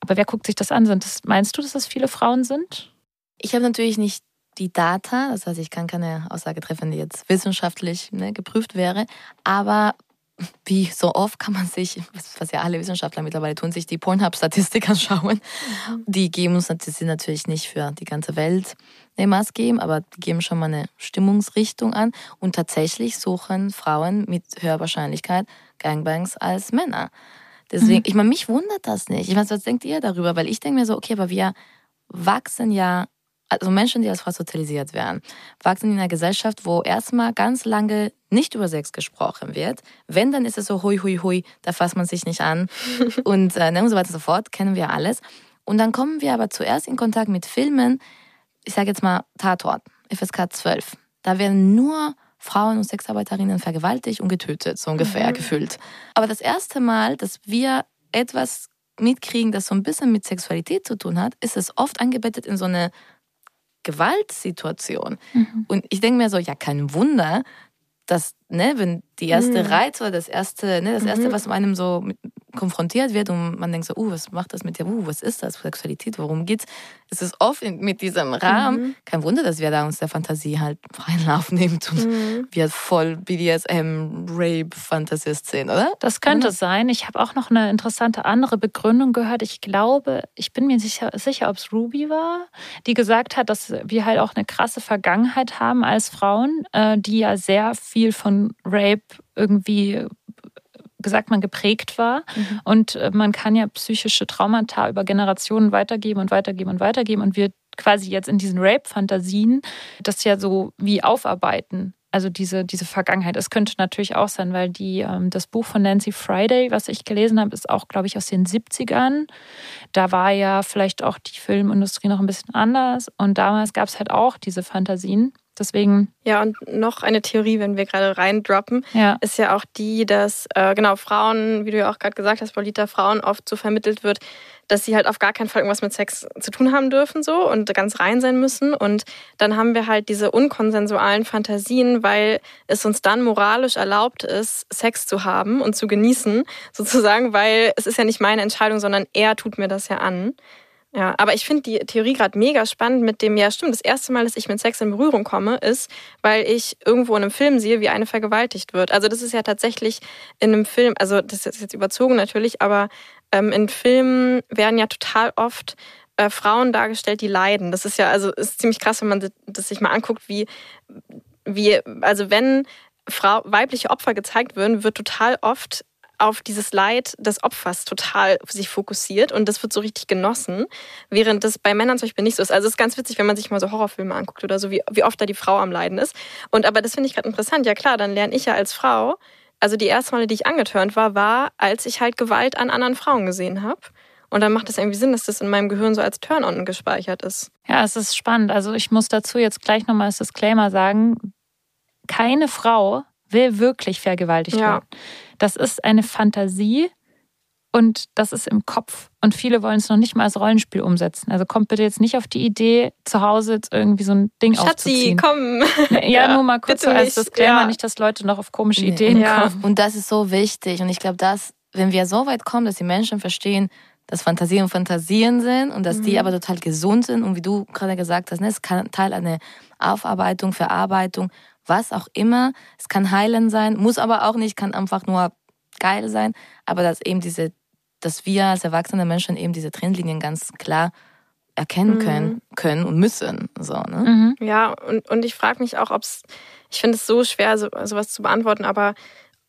Aber wer guckt sich das an? Sind das, meinst du, dass das viele Frauen sind? Ich habe natürlich nicht die Data, das heißt, ich kann keine Aussage treffen, die jetzt wissenschaftlich ne, geprüft wäre, aber wie so oft kann man sich, was ja alle Wissenschaftler mittlerweile tun, sich die Pornhub-Statistik <laughs> anschauen. Die geben uns die sind natürlich nicht für die ganze Welt eine Maß geben, aber die geben schon mal eine Stimmungsrichtung an. Und tatsächlich suchen Frauen mit höherer Wahrscheinlichkeit Gangbangs als Männer. Deswegen, ich meine, mich wundert das nicht. Ich weiß, was denkt ihr darüber? Weil ich denke mir so, okay, aber wir wachsen ja, also Menschen, die als Frau sozialisiert werden, wachsen in einer Gesellschaft, wo erstmal ganz lange nicht über Sex gesprochen wird. Wenn, dann ist es so hui, hui, hui, da fasst man sich nicht an <laughs> und, äh, ne, und so weiter und so fort, kennen wir alles. Und dann kommen wir aber zuerst in Kontakt mit Filmen, ich sage jetzt mal Tatort, FSK 12. Da werden nur Frauen und Sexarbeiterinnen vergewaltigt und getötet, so ungefähr gefühlt. Aber das erste Mal, dass wir etwas mitkriegen, das so ein bisschen mit Sexualität zu tun hat, ist es oft angebettet in so eine Gewaltsituation. Und ich denke mir so, ja, kein Wunder, dass, ne, wenn die erste Mhm. Reiz oder das erste, ne, das erste, Mhm. was einem so mit, konfrontiert wird und man denkt so, uh, was macht das mit dir? Uh, was ist das? Sexualität, worum geht's? Es ist oft mit diesem Rahmen. Mhm. Kein Wunder, dass wir da uns der Fantasie halt freien Lauf nehmen und Mhm. wir voll BDSM, Rape, Fantasist sind, oder? Das könnte sein. Ich habe auch noch eine interessante andere Begründung gehört. Ich glaube, ich bin mir sicher, sicher ob es Ruby war, die gesagt hat, dass wir halt auch eine krasse Vergangenheit haben als Frauen, äh, die ja sehr viel von Rape irgendwie gesagt man geprägt war und äh, man kann ja psychische Traumata über Generationen weitergeben und weitergeben und weitergeben und wir quasi jetzt in diesen Rape-Fantasien das ja so wie aufarbeiten. Also diese, diese Vergangenheit. Es könnte natürlich auch sein, weil die, ähm, das Buch von Nancy Friday, was ich gelesen habe, ist auch, glaube ich, aus den 70ern. Da war ja vielleicht auch die Filmindustrie noch ein bisschen anders. Und damals gab es halt auch diese Fantasien. Deswegen, Ja, und noch eine Theorie, wenn wir gerade reindroppen, ja. ist ja auch die, dass äh, genau Frauen, wie du ja auch gerade gesagt hast, Polita, Frauen oft so vermittelt wird, dass sie halt auf gar keinen Fall irgendwas mit Sex zu tun haben dürfen so und ganz rein sein müssen. Und dann haben wir halt diese unkonsensualen Fantasien, weil es uns dann moralisch erlaubt ist, Sex zu haben und zu genießen, sozusagen, weil es ist ja nicht meine Entscheidung, sondern er tut mir das ja an. Ja, aber ich finde die Theorie gerade mega spannend mit dem, ja stimmt, das erste Mal, dass ich mit Sex in Berührung komme, ist, weil ich irgendwo in einem Film sehe, wie eine vergewaltigt wird. Also das ist ja tatsächlich in einem Film, also das ist jetzt überzogen natürlich, aber ähm, in Filmen werden ja total oft äh, Frauen dargestellt, die leiden. Das ist ja, also ist ziemlich krass, wenn man das- sich mal anguckt, wie, wie also wenn Frau, weibliche Opfer gezeigt würden, wird total oft auf dieses Leid des Opfers total sich fokussiert und das wird so richtig genossen, während das bei Männern zum Beispiel nicht so ist. Also es ist ganz witzig, wenn man sich mal so Horrorfilme anguckt oder so, wie, wie oft da die Frau am Leiden ist. Und aber das finde ich gerade interessant. Ja klar, dann lerne ich ja als Frau, also die erste Male, die ich angetörnt war, war, als ich halt Gewalt an anderen Frauen gesehen habe. Und dann macht es irgendwie Sinn, dass das in meinem Gehirn so als Turn-on gespeichert ist. Ja, es ist spannend. Also ich muss dazu jetzt gleich nochmal als Disclaimer sagen, keine Frau will wirklich vergewaltigt Ja. werden. Das ist eine Fantasie und das ist im Kopf. Und viele wollen es noch nicht mal als Rollenspiel umsetzen. Also kommt bitte jetzt nicht auf die Idee, zu Hause jetzt irgendwie so ein Ding Schatzi, aufzuziehen. komm. <laughs> Ja, ja, nur mal kurz so als nicht. Disclaimer, Ja. nicht, dass Leute noch auf komische Nee. Ideen Ja. kommen. Und das ist so wichtig. Und ich glaube, dass, wenn wir so weit kommen, dass die Menschen verstehen, dass Fantasien Fantasien sind und dass die aber total gesund sind und wie du gerade gesagt hast, ne, es kann Teil einer Aufarbeitung, Verarbeitung, was auch immer. Es kann heilen sein, muss aber auch nicht, kann einfach nur geil sein. Aber dass eben diese, dass wir als erwachsene Menschen eben diese Trennlinien ganz klar erkennen können, können und müssen. So, ne? Mhm. Ja, und, und ich frage mich auch, ob es, ich finde es so schwer, so, sowas zu beantworten, aber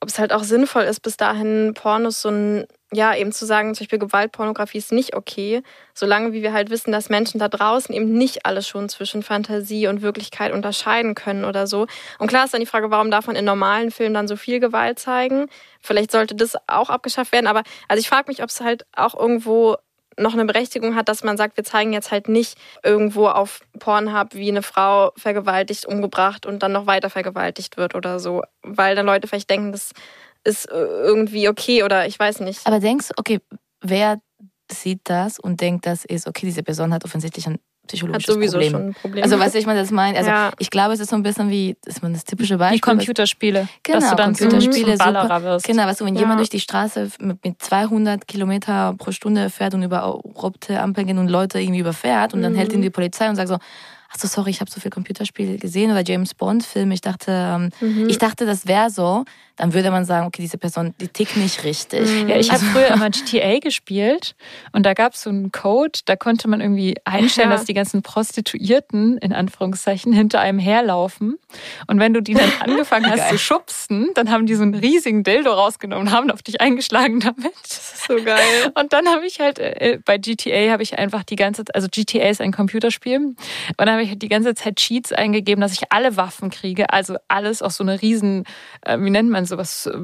ob es halt auch sinnvoll ist, bis dahin Pornos so ein, ja, eben zu sagen, zum Beispiel Gewaltpornografie ist nicht okay, solange wie wir halt wissen, dass Menschen da draußen eben nicht alles schon zwischen Fantasie und Wirklichkeit unterscheiden können oder so. Und klar ist dann die Frage, warum darf man in normalen Filmen dann so viel Gewalt zeigen? Vielleicht sollte das auch abgeschafft werden, aber also ich frage mich, ob es halt auch irgendwo noch eine Berechtigung hat, dass man sagt, wir zeigen jetzt halt nicht irgendwo auf Pornhub, wie eine Frau vergewaltigt, umgebracht und dann noch weiter vergewaltigt wird oder so. Weil dann Leute vielleicht denken, das ist äh, irgendwie okay oder ich weiß nicht. Aber denkst okay, wer sieht das und denkt, das ist, okay, diese Person hat offensichtlich ein Hat psychologisches sowieso Problem. schon ein Problem. Also, weißt du, ich meine, das meine. Also, Ja. ich glaube, es ist so ein bisschen wie, das ist man das typische Beispiel. Die Computerspiele. Genau, dass du dann Computerspiele, zum Ballerer wirst. Genau, weißt du, wenn Ja. jemand durch die Straße mit, mit 200 Kilometer pro Stunde fährt und über rote Ampeln geht und Leute irgendwie überfährt und dann Mhm. hält ihn die Polizei und sagt so, ach so, sorry, ich habe so viel Computerspiele gesehen oder James Bond Film. Ich dachte, ähm, Mhm. ich dachte, das wäre so. Dann würde man sagen, okay, diese Person, die tickt nicht richtig. Mhm. Ja, ich habe früher immer <laughs> GTA gespielt und da gab es so einen Code, da konnte man irgendwie einstellen, Ja. dass die ganzen Prostituierten in Anführungszeichen hinter einem herlaufen. Und wenn du die dann <laughs> angefangen hast zu schubsen, dann haben die so einen riesigen Dildo rausgenommen und haben auf dich eingeschlagen damit. Das ist so geil. Und dann habe ich halt äh, bei GTA habe ich einfach die ganze Zeit, also GTA ist ein Computerspiel, und dann habe ich die ganze Zeit Cheats eingegeben, dass ich alle Waffen kriege, also alles, auch so eine riesen, äh, wie nennt man sowas, äh,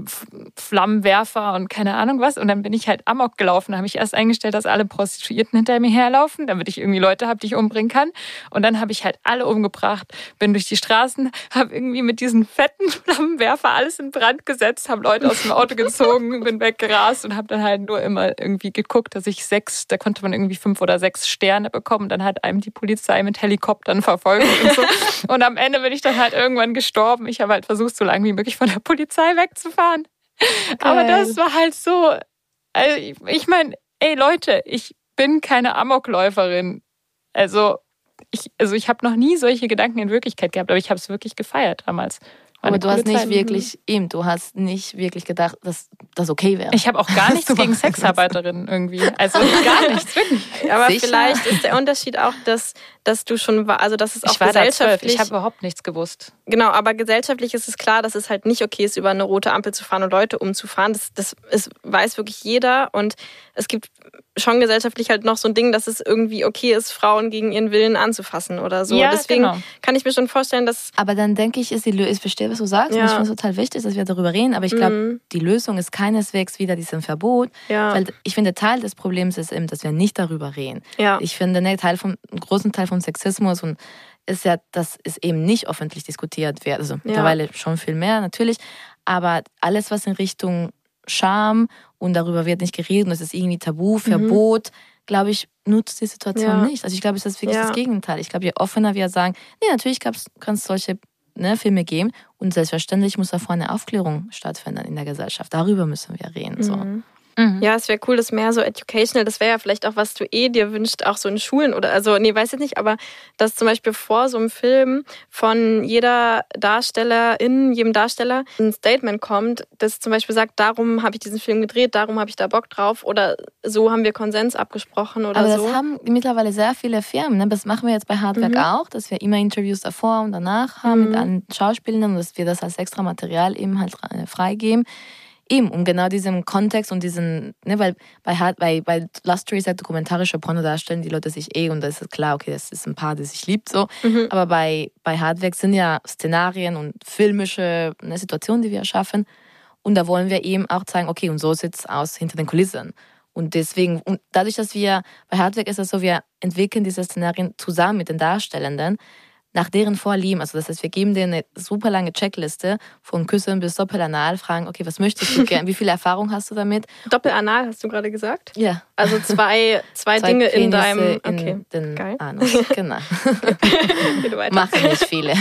Flammenwerfer und keine Ahnung was. Und dann bin ich halt amok gelaufen. Da habe ich erst eingestellt, dass alle Prostituierten hinter mir herlaufen, damit ich irgendwie Leute habe, die ich umbringen kann. Und dann habe ich halt alle umgebracht, bin durch die Straßen, <laughs> habe irgendwie mit diesen fetten <laughs> Flammenwerfer alles in Brand gesetzt, habe Leute aus dem Auto gezogen, bin weggerast und habe dann halt nur immer irgendwie geguckt, dass ich sechs, da konnte man irgendwie fünf oder sechs Sterne bekommen. Dann hat einem die Polizei mit Helikoptern verfolgt und so. Und am Ende bin ich dann halt irgendwann gestorben. Ich habe halt versucht, so lange wie möglich von der Polizei wegzufahren. Aber das war halt so. Also ich, ich meine, ey Leute, ich bin keine Amokläuferin. Also ich, also ich habe noch nie solche Gedanken in Wirklichkeit gehabt, aber ich habe es wirklich gefeiert damals. Aber du hast nicht Zeit. wirklich, eben, du hast nicht wirklich gedacht, dass das okay wäre. Ich habe auch gar <laughs> nichts gegen Sexarbeiterinnen irgendwie. Also gar nichts, wirklich. <laughs> Aber Sicher? vielleicht ist der Unterschied auch, dass, dass du schon war, also dass es auch Ich war gesellschaftlich. ich habe überhaupt nichts gewusst. Genau, aber gesellschaftlich ist es klar, dass es halt nicht okay ist, über eine rote Ampel zu fahren und Leute umzufahren. Das, das ist, weiß wirklich jeder. Und es gibt schon gesellschaftlich halt noch so ein Ding, dass es irgendwie okay ist, Frauen gegen ihren Willen anzufassen oder so. Ja, Deswegen genau. kann ich mir schon vorstellen, dass. Aber dann denke ich, ist die Lösung, ich verstehe, was du sagst, und Ja. ich finde es total wichtig, dass wir darüber reden, aber ich glaube, Mhm. die Lösung ist keineswegs wieder diesem Verbot, Ja, weil ich finde, Teil des Problems ist eben, dass wir nicht darüber reden. ja. Ich finde, ne, Teil vom, einen großen Teil vom Sexismus und ist ja, dass es eben nicht öffentlich diskutiert wird. Also mittlerweile schon viel mehr natürlich, aber alles, was in Richtung Scham und darüber wird nicht geredet und es ist irgendwie Tabu, Verbot, glaube ich, nutzt die Situation Mhm. Ja. nicht. Also ich glaube, es ist wirklich Ja. das Gegenteil. kann je offener wir sagen, nee, natürlich kann es solche ne, Filme geben und selbstverständlich muss davor eine Aufklärung stattfinden in der Gesellschaft. Darüber müssen wir reden. So. Mhm. Mhm. Ja, es wäre cool, das mehr so educational, das wäre ja vielleicht auch, was du eh dir wünscht, auch so in Schulen oder, also, nee, weiß jetzt nicht, aber dass zum Beispiel vor so einem Film von jeder Darstellerin, jedem Darsteller ein Statement kommt, das zum Beispiel sagt, darum habe ich diesen Film gedreht, darum habe ich da Bock drauf oder so haben wir Konsens abgesprochen oder Aber so. das haben mittlerweile sehr viele Firmen. Ne? Das machen wir jetzt bei Hardwerk Mhm. auch, dass wir immer Interviews davor und danach haben Mhm. mit allen Schauspielern und dass wir das als extra Material eben halt freigeben. Eben, um genau diesen Kontext und diesen, ne, weil bei, bei, bei Lustery ist ja dokumentarische Porno darstellen die Leute sich eh und das ist klar, okay, das ist ein Paar, das sich liebt so. Mhm. Aber bei, bei Hardwerk sind ja Szenarien und filmische ne, Situationen, die wir erschaffen. Und da wollen wir eben auch zeigen, okay, und so sieht es aus hinter den Kulissen. Und deswegen, und dadurch, dass wir, bei Hardwerk ist es so, wir entwickeln diese Szenarien zusammen mit den Darstellenden. Nach deren Vorlieben. Also das heißt, wir geben denen eine super lange Checkliste von Küssen bis Doppelanal, fragen, okay, was möchtest du gerne, wie viel Erfahrung hast du damit? Doppelanal hast du gerade gesagt? Ja. Also zwei, zwei, Zwei Dinge in Penisse deinem. in Okay. den Geil. Anus. Genau. <laughs> Machen nicht viele.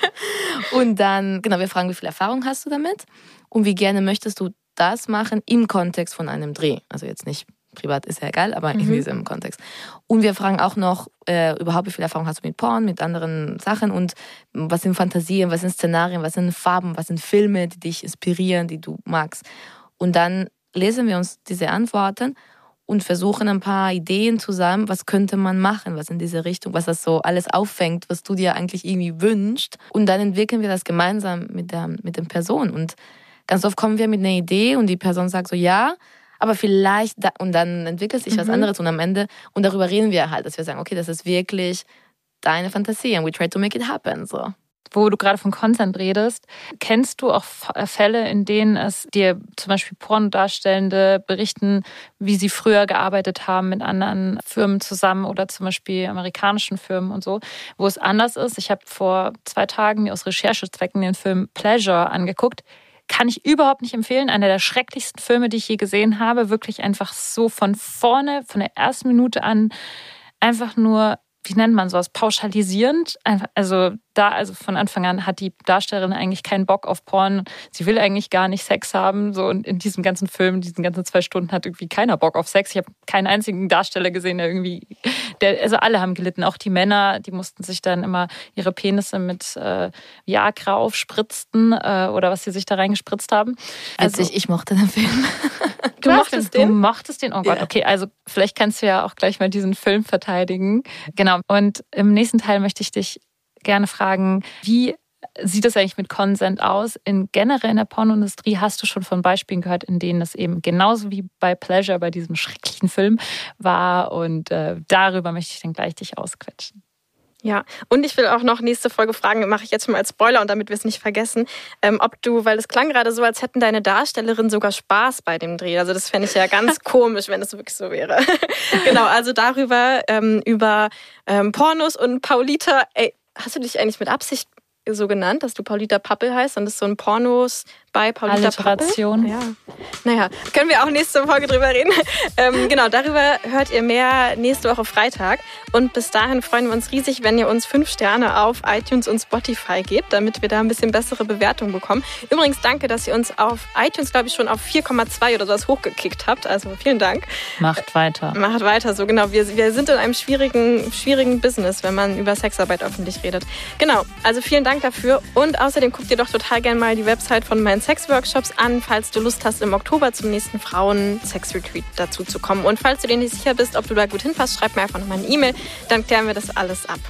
<laughs> und dann, genau, wir fragen, wie viel Erfahrung hast du damit? Und wie gerne möchtest du das machen im Kontext von einem Dreh? Also jetzt nicht privat, ist ja egal, aber in Mhm. diesem Kontext. Und wir fragen auch noch äh, überhaupt, wie viel Erfahrung hast du mit Porn, mit anderen Sachen und was sind Fantasien, was sind Szenarien, was sind Farben, was sind Filme, die dich inspirieren, die du magst. Und dann lesen wir uns diese Antworten und versuchen ein paar Ideen zusammen, was könnte man machen, was in diese Richtung, was das so alles auffängt, was du dir eigentlich irgendwie wünschst. Und dann entwickeln wir das gemeinsam mit der, mit der Person. Und ganz oft kommen wir mit einer Idee und die Person sagt so, ja, aber vielleicht, da, und dann entwickelt sich was Mhm. anderes und am Ende, und darüber reden wir halt, dass wir sagen, okay, das ist wirklich deine Fantasie and we try to make it happen, so. Wo du gerade von Consent redest, kennst du auch äh, Fälle, in denen es dir zum Beispiel Pornodarstellende berichten, wie sie früher gearbeitet haben mit anderen Firmen zusammen oder zum Beispiel amerikanischen Firmen und so, wo es anders ist? Ich habe vor zwei Tagen mir aus Recherchezwecken den Film Pleasure angeguckt. Kann ich überhaupt nicht empfehlen. Einer der schrecklichsten Filme, die ich je gesehen habe. Wirklich einfach so von vorne, von der ersten Minute an, einfach nur, wie nennt man sowas, pauschalisierend. Einfach, also da, also von Anfang an hat die Darstellerin eigentlich keinen Bock auf Porn. Sie will eigentlich gar nicht Sex haben. So und in diesem ganzen Film, diesen ganzen zwei Stunden hat irgendwie keiner Bock auf Sex. Ich habe keinen einzigen Darsteller gesehen, der irgendwie, der, also alle haben gelitten. Auch die Männer, die mussten sich dann immer ihre Penisse mit äh, Viagra aufspritzten äh, oder was sie sich da reingespritzt haben. Also, Witzig, ich mochte den Film. <laughs> Du mochtest den? Du mochtest den? Oh Gott, Ja. okay. Also vielleicht kannst du ja auch gleich mal diesen Film verteidigen. Genau. Und im nächsten Teil möchte ich dich gerne fragen, wie sieht es eigentlich mit Consent aus? In generell in der Pornoindustrie hast du schon von Beispielen gehört, in denen es eben genauso wie bei Pleasure, bei diesem <laughs> schrecklichen Film war. Und äh, darüber möchte ich dann gleich dich ausquetschen. Ja, und ich will auch noch nächste Folge fragen, mache ich jetzt schon mal als Spoiler und damit wir es nicht vergessen, ähm, ob du, weil es klang gerade so, als hätten deine Darstellerin sogar Spaß bei dem Dreh. Also das fände ich ja ganz <laughs> komisch, wenn es wirklich so wäre. <laughs> genau, also darüber, ähm, über ähm, Pornos und Paulita, ey, hast du dich eigentlich mit Absicht so genannt, dass du Paulita Pappel heißt und das so ein Pornos bei Paulita? Alliteration. Ja. Naja, können wir auch nächste Folge drüber reden. <laughs> Ähm, genau, darüber hört ihr mehr nächste Woche Freitag. Und bis dahin freuen wir uns riesig, wenn ihr uns fünf Sterne auf iTunes und Spotify gebt, damit wir da ein bisschen bessere Bewertungen bekommen. Übrigens danke, dass ihr uns auf iTunes, glaube ich, schon auf 4,2 oder sowas hochgekickt habt. Also vielen Dank. Macht weiter. Macht weiter so, genau. Wir, wir sind in einem schwierigen, schwierigen Business, wenn man über Sexarbeit öffentlich redet. Genau, also vielen Dank dafür. Und außerdem guckt ihr doch total gerne mal die Website von meinen Sexworkshops an, falls du Lust hast, im Oktober zum nächsten Frauen-Sex-Retreat dazu zu kommen. Und falls du dir nicht sicher bist, ob du da gut hinpasst, schreib mir einfach nochmal eine E-Mail, dann klären wir das alles ab.